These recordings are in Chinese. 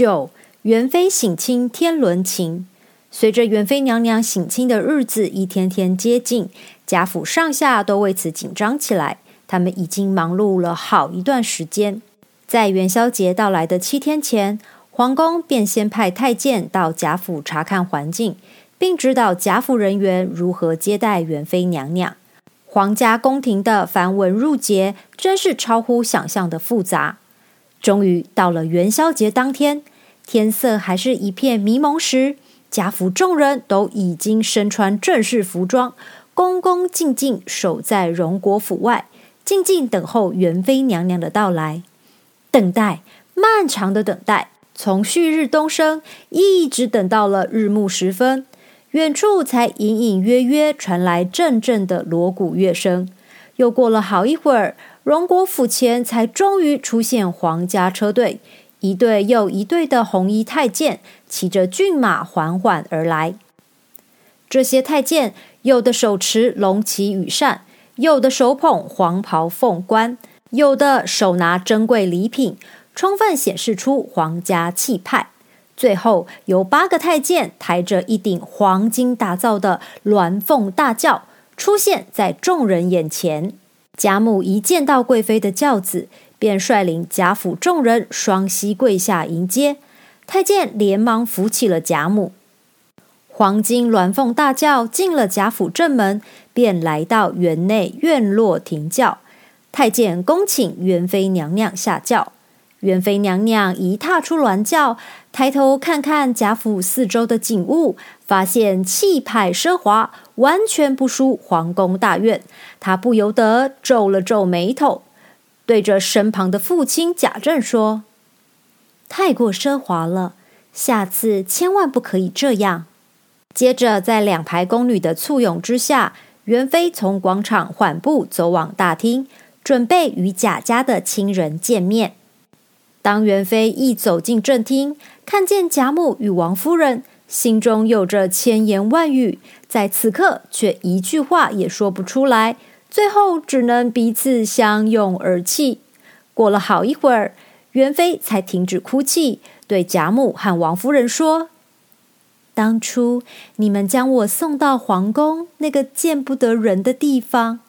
九，元妃省亲天伦情。随着元妃娘娘省亲的日子一天天接近，贾府上下都为此紧张起来。他们已经忙碌了好一段时间。在元宵节到来的七天前，皇宫便先派太监到贾府查看环境，并指导贾府人员如何接待元妃娘娘。皇家宫廷的繁文缛节真是超乎想象的复杂。终于到了元宵节当天，天色还是一片迷蒙时。贾府众人都已经身穿正式服装，恭恭敬敬守在荣国府外，静静等候元妃娘娘的到来。等待，漫长的等待，从旭日东升一直等到了日暮时分，远处才隐隐约约传来阵阵的锣鼓乐声。又过了好一会儿，荣国府前才终于出现皇家车队。一队又一队的红衣太监骑着骏马缓缓而来。这些太监有的手持龙旗羽扇，有的手捧黄袍凤冠，有的手拿珍贵礼品，充分显示出皇家气派。最后，有八个太监抬着一顶黄金打造的鸾凤大轿出现在众人眼前。贾母一见到贵妃的轿子。便率领贾府众人双膝跪下迎接，太监连忙扶起了贾母。黄金鸾凤大轿进了贾府正门，便来到园内院落停轿。太监恭请元妃娘娘下轿。元妃娘娘一踏出鸾轿，抬头看看贾府四周的景物，发现气派奢华，完全不输皇宫大院。她不由得皱了皱眉头。对着身旁的父亲贾政说：“太过奢华了，下次千万不可以这样。”接着，在两排宫女的簇拥之下，元妃从广场缓步走往大厅，准备与贾家的亲人见面。当元妃一走进正厅，看见贾母与王夫人，心中有着千言万语，在此刻却一句话也说不出来。最后只能彼此相拥而泣。过了好一会儿，元妃才停止哭泣，对贾母和王夫人说：“当初你们将我送到皇宫那个见不得人的地方，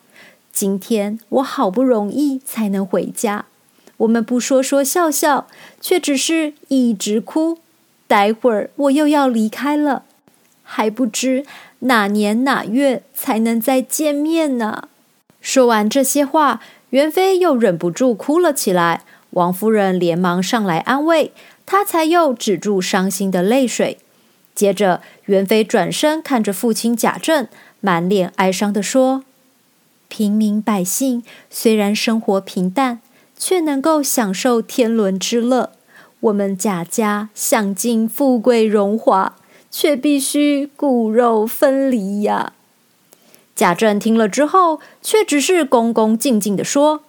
今天我好不容易才能回家。我们不说说笑笑，却只是一直哭。待会儿我又要离开了，还不知哪年哪月才能再见面呢。”说完这些话，元妃又忍不住哭了起来。王夫人连忙上来安慰，她才又止住伤心的泪水。接着，元妃转身看着父亲贾政，满脸哀伤地说：“平民百姓虽然生活平淡，却能够享受天伦之乐；我们贾家享尽富贵荣华，却必须骨肉分离呀。”贾政听了之后，却只是恭恭敬敬的说：“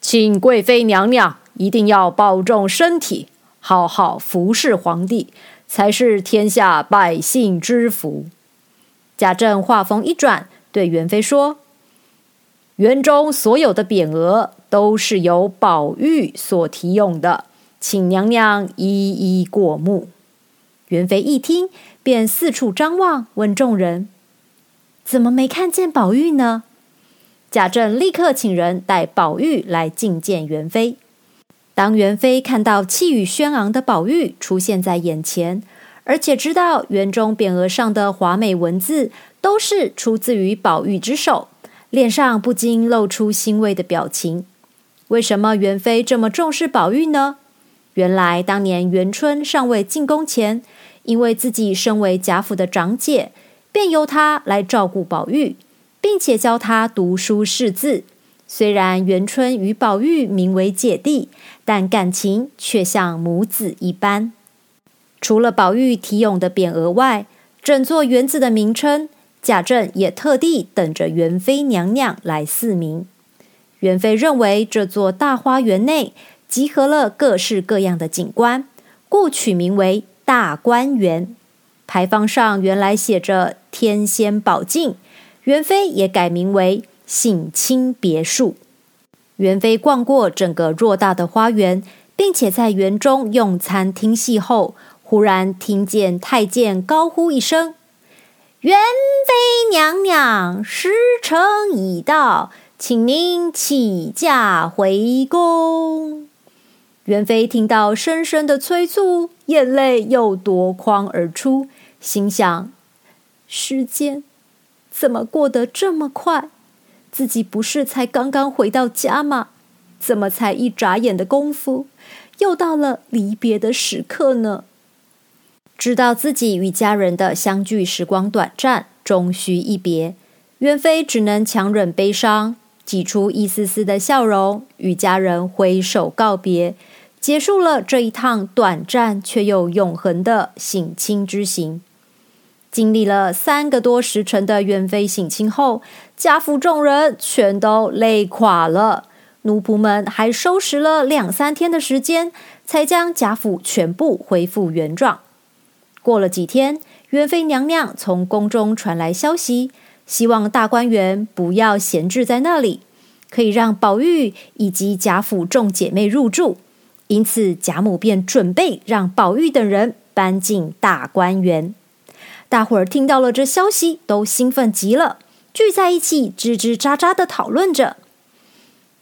请贵妃娘娘一定要保重身体，好好服侍皇帝，才是天下百姓之福。”贾政话锋一转，对元妃说：“园中所有的匾额都是由宝玉所题用的，请娘娘一一过目。”元妃一听，便四处张望，问众人。怎么没看见宝玉呢？贾政立刻请人带宝玉来觐见元妃。当元妃看到气宇轩昂的宝玉出现在眼前，而且知道园中匾额上的华美文字都是出自于宝玉之手，脸上不禁露出欣慰的表情。为什么元妃这么重视宝玉呢？原来当年元春尚未进宫前，因为自己身为贾府的长姐。便由他来照顾宝玉，并且教他读书识字。虽然元春与宝玉名为姐弟，但感情却像母子一般。除了宝玉题咏的匾额外，整座园子的名称，贾政也特地等着元妃娘娘来赐名。元妃认为这座大花园内集合了各式各样的景观，故取名为大观园。牌坊上原来写着“天仙宝镜”，元妃也改名为“省亲别墅”。元妃逛过整个偌大的花园，并且在园中用餐听戏后，忽然听见太监高呼一声：“元妃娘娘，时辰已到，请您起驾回宫。”元妃听到深深的催促，眼泪又夺眶而出，心想：时间怎么过得这么快？自己不是才刚刚回到家吗？怎么才一眨眼的功夫，又到了离别的时刻呢？知道自己与家人的相聚时光短暂，终须一别，元妃只能强忍悲伤，挤出一丝丝的笑容，与家人挥手告别。结束了这一趟短暂却又永恒的省亲之行。经历了三个多时辰的元妃省亲后，贾府众人全都累垮了。奴仆们还收拾了两三天的时间，才将贾府全部恢复原状。过了几天，元妃娘娘从宫中传来消息，希望大观园不要闲置在那里，可以让宝玉以及贾府众姐妹入住。因此，贾母便准备让宝玉等人搬进大观园。大伙儿听到了这消息，都兴奋极了，聚在一起吱吱喳喳的讨论着。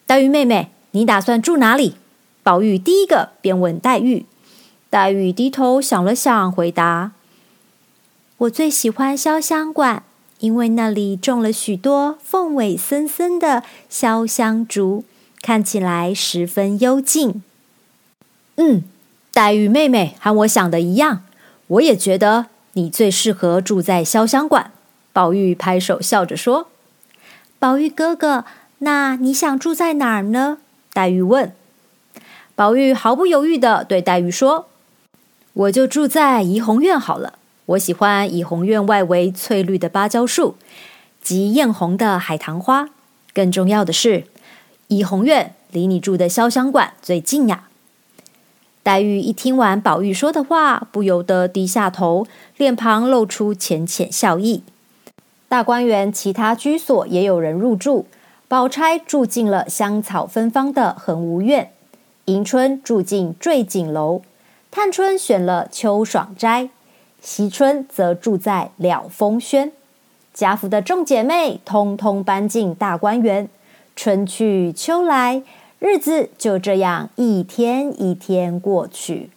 黛玉妹妹，你打算住哪里？宝玉第一个便问黛玉。黛玉低头想了想，回答：“我最喜欢潇湘馆，因为那里种了许多凤尾森森的潇湘竹，看起来十分幽静。”嗯，黛玉妹妹和我想的一样，我也觉得你最适合住在潇湘馆。宝玉拍手笑着说：“宝玉哥哥，那你想住在哪儿呢？”黛玉问。宝玉毫不犹豫的对黛玉说：“我就住在怡红院好了。我喜欢怡红院外围翠绿的芭蕉树及艳红的海棠花。更重要的是，怡红院离你住的潇湘馆最近呀。”黛玉一听完宝玉说的话，不由得低下头，脸庞露出浅浅笑意。大观园其他居所也有人入住，宝钗住进了香草芬芳的恒芜院，迎春住进坠锦楼，探春选了秋爽斋，惜春则住在了风轩。贾府的众姐妹通通搬进大观园，春去秋来。日子就这样一天一天过去。